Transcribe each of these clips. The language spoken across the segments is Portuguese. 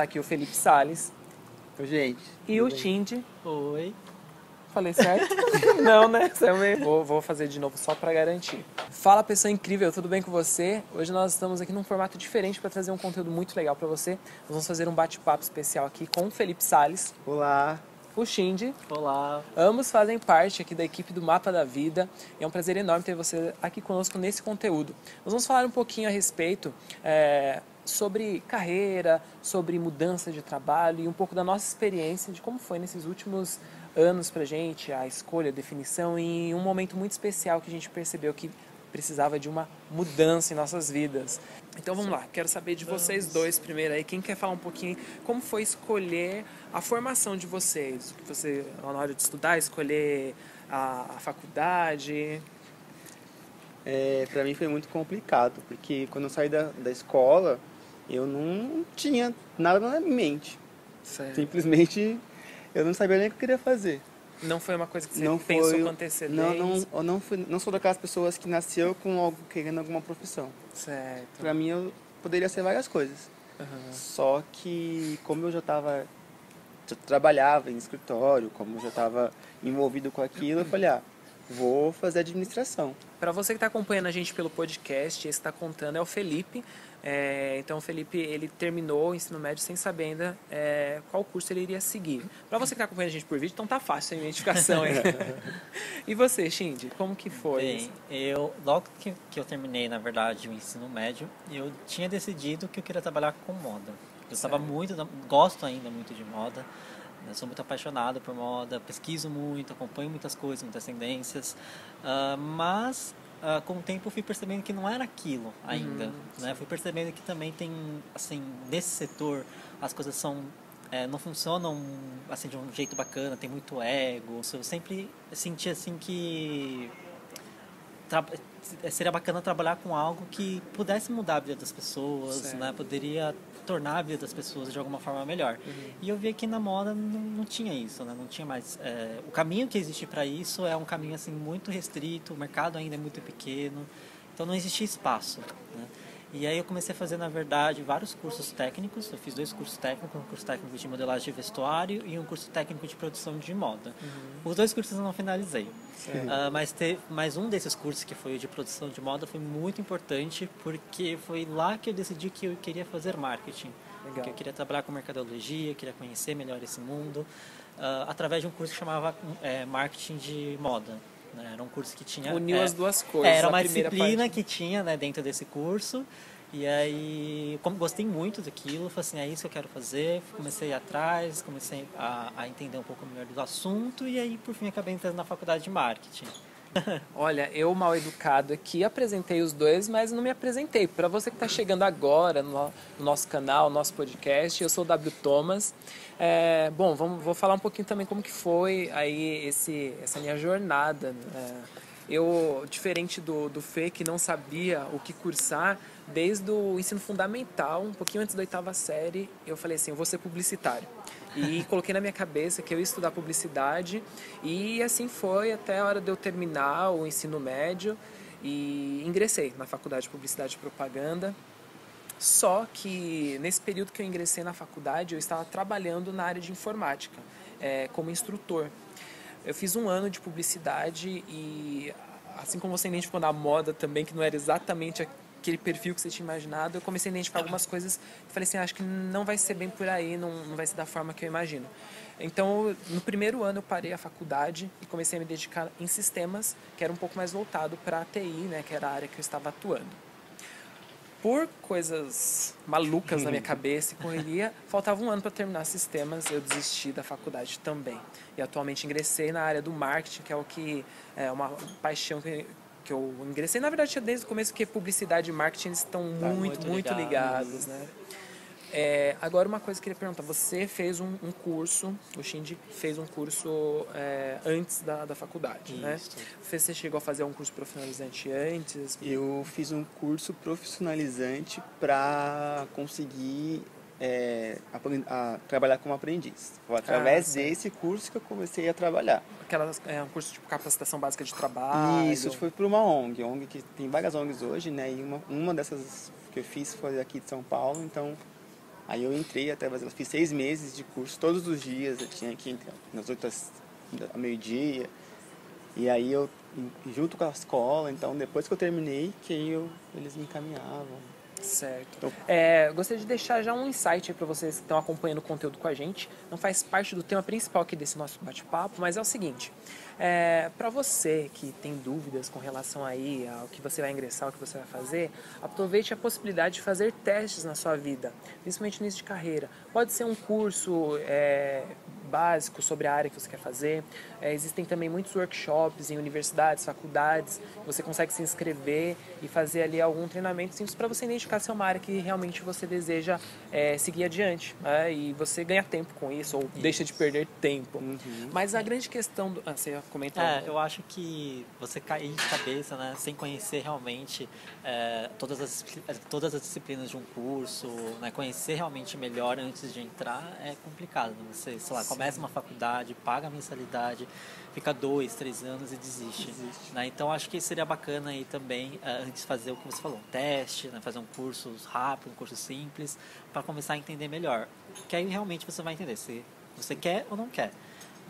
Tá aqui o Felipe Sales Oi, gente. e o Shindy. Oi. Falei certo? Não, né? É Vou, vou fazer de novo só pra garantir. Fala, pessoa incrível, tudo bem com você? Hoje nós estamos aqui num formato diferente para trazer um conteúdo muito legal para você. Nós vamos fazer um bate-papo especial aqui com o Felipe Sales, Olá. o Shindy. Olá. Ambos fazem parte aqui da equipe do Mapa da Vida e é um prazer enorme ter você aqui conosco nesse conteúdo. Nós vamos falar um pouquinho a respeito é, sobre carreira, sobre mudança de trabalho e um pouco da nossa experiência de como foi nesses últimos anos pra gente, a escolha, a definição e um momento muito especial que a gente percebeu que precisava de uma mudança em nossas vidas. Então vamos lá, quero saber de vocês dois primeiro aí, quem quer falar um pouquinho como foi escolher a formação de vocês, que você na hora de estudar, escolher a, a faculdade. É, pra mim foi muito complicado, porque quando eu saí da, da escola, eu não tinha nada na minha mente. Certo. Simplesmente eu não sabia nem o que eu queria fazer. Não foi uma coisa que você não pensou foi, com antecedência. Não, não, eu não, fui, não sou daquelas pessoas que nasceu com algo, querendo alguma profissão. Certo. Pra mim eu poderia ser várias coisas. Aham. Só que como eu já estava já trabalhava em escritório, como eu já estava envolvido com aquilo, eu falei, ah, vou fazer administração. Para você que está acompanhando a gente pelo podcast, esse está contando é o Felipe. É, então o Felipe ele terminou o ensino médio sem saber ainda é, qual curso ele iria seguir. Para você que está acompanhando a gente por vídeo, então tá fácil a identificação aí. e você, Shindy, como que foi? Bem, eu logo que, que eu terminei, na verdade, o ensino médio, eu tinha decidido que eu queria trabalhar com moda. Eu estava muito, gosto ainda muito de moda. Eu sou muito apaixonado por moda, pesquiso muito, acompanho muitas coisas, muitas tendências, ah, mas ah, com o tempo fui percebendo que não era aquilo ainda, Uhum, né? Fui percebendo que também tem, assim, nesse setor as coisas são é, não funcionam assim de um jeito bacana, tem muito ego. Eu sempre senti assim que seria bacana trabalhar com algo que pudesse mudar a vida das pessoas, Certo. né? Poderia tornar a vida das pessoas de alguma forma melhor. Uhum. E eu vi que na moda não, não tinha isso, né? Não tinha mais. é, o caminho que existe para isso é um caminho assim muito restrito. O mercado ainda é muito pequeno, então não existia espaço. Né? E aí eu comecei a fazer, na verdade, vários cursos técnicos. Eu fiz dois cursos técnicos, um curso técnico de modelagem de vestuário e um curso técnico de produção de moda. Os dois cursos eu não finalizei. Ah, mas, te, mas um desses cursos, que foi o de produção de moda, foi muito importante porque foi lá que eu decidi que eu queria fazer marketing. Legal. Que eu queria trabalhar com mercadologia, queria conhecer melhor esse mundo, ah, através de um curso que chamava eh, Marketing de Moda. Né? Era um curso que tinha... Uniu eh, as duas coisas. era uma disciplina parte- que tinha né, dentro desse curso. E aí, como gostei muito daquilo, falei assim, é isso que eu quero fazer. Comecei a ir atrás, comecei a, a entender um pouco melhor do assunto e aí, por fim, acabei entrando na faculdade de marketing. Olha, eu mal educado aqui apresentei os dois, mas não me apresentei. Para você que está chegando agora no, no nosso canal, no nosso podcast, eu sou o W Thomas. É, bom, vamos, vou falar um pouquinho também como que foi aí esse, essa minha jornada. né? Eu, diferente do, do Fê, que não sabia o que cursar, desde o ensino fundamental, um pouquinho antes da oitava série, eu falei assim, eu vou ser publicitário. E coloquei na minha cabeça que eu ia estudar publicidade e assim foi até a hora de eu terminar o ensino médio e ingressei na faculdade de publicidade e propaganda. Só que nesse período que eu ingressei na faculdade, eu estava trabalhando na área de informática, eh, como instrutor. Eu fiz um ano de publicidade e, assim como você identificou na moda também, que não era exatamente aquele perfil que você tinha imaginado, eu comecei a identificar algumas coisas e falei assim, acho que não vai ser bem por aí, não, não vai ser da forma que eu imagino. Então, no primeiro ano eu parei a faculdade e comecei a me dedicar em sistemas, que era um pouco mais voltado para a TI, né, que era a área que eu estava atuando por coisas malucas na minha cabeça e correria, faltava um ano para terminar sistemas, eu desisti da faculdade também. E atualmente ingressei na área do marketing, que é o que é uma paixão que, que eu ingressei. Na verdade, desde o começo, porque publicidade e marketing estão muito, muito muito, ligados. ligados, né? É, agora, uma coisa que eu queria perguntar. Você fez um, um curso, o Shindy fez um curso é, antes da, da faculdade, né? Isso. Você chegou a fazer um curso profissionalizante antes? Eu fiz um curso profissionalizante para conseguir é, apren- a- trabalhar como aprendiz. Foi através certo. desse curso que eu comecei a trabalhar. Aquelas, é um curso tipo capacitação básica de trabalho. Isso foi por uma ONG, ONG que tem várias ONGs hoje, né? E uma, uma dessas que eu fiz foi aqui de São Paulo, então Aí eu entrei até eu fiz seis meses de curso todos os dias, eu tinha que entrar nas outras ao meio-dia. E aí eu junto com a escola, então depois que eu terminei, que eu, eles me encaminhavam. Certo. Então, é, gostaria de deixar já um insight para vocês que estão acompanhando o conteúdo com a gente. Não faz parte do tema principal aqui desse nosso bate-papo, mas é o seguinte: é, para você que tem dúvidas com relação aí ao que você vai ingressar, ao que você vai fazer, aproveite a possibilidade de fazer testes na sua vida, principalmente no início de carreira. Pode ser um curso é, básico sobre a área que você quer fazer. É, existem também muitos workshops em universidades, faculdades, você consegue se inscrever e fazer ali algum treinamento simples para você identificar se é uma área que realmente você deseja é, seguir adiante. Né? E você ganha tempo com isso, ou isso. deixa de perder tempo. Uhum. Mas a grande questão do. Ah, você comentou. É, eu acho que você cair de cabeça, né, sem conhecer realmente é, todas, as, todas as disciplinas de um curso, né, conhecer realmente melhor antes de entrar é complicado. Você, sei lá, começa uma faculdade, paga a mensalidade, fica dois, três anos e desiste. desiste. Né? Então acho que seria bacana aí também, eh, antes fazer o que você falou, um teste, né? fazer um curso rápido, um curso simples, para começar a entender melhor. Que aí realmente você vai entender se você quer ou não quer.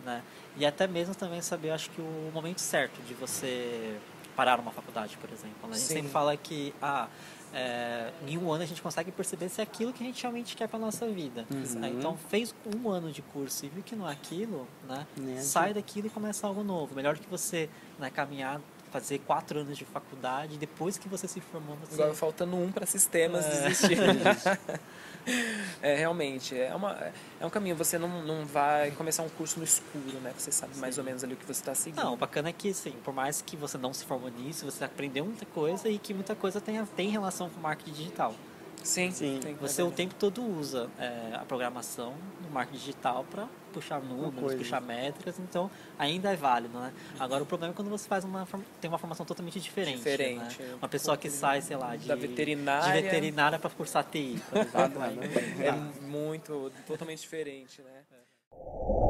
Né? E até mesmo também saber, acho que o momento certo de você parar uma faculdade, por exemplo. Né? A gente Sim. sempre fala que ah, é, em um ano a gente consegue perceber se é aquilo que a gente realmente quer para nossa vida. Uhum. Então, fez um ano de curso e viu que não é aquilo, né? sai daquilo e começa algo novo. Melhor que você né, caminhar fazer quatro anos de faculdade depois que você se formou você... agora faltando um para sistemas é. desistir é realmente é uma é um caminho você não, não vai começar um curso no escuro né você sabe Sim. mais ou menos ali o que você está seguindo não o bacana é que sim por mais que você não se formou nisso você aprendeu muita coisa e que muita coisa tem tem relação com marketing digital Sim, sim. Você o tempo todo usa é, a programação no marketing digital para puxar números, puxar métricas, então ainda é válido, né? Agora o problema é quando você faz uma tem uma formação totalmente diferente. Diferente. Né? Uma pessoa que sai, sei lá, de, da veterinária, de veterinária para cursar TI, por exemplo. é muito, totalmente diferente, né? É.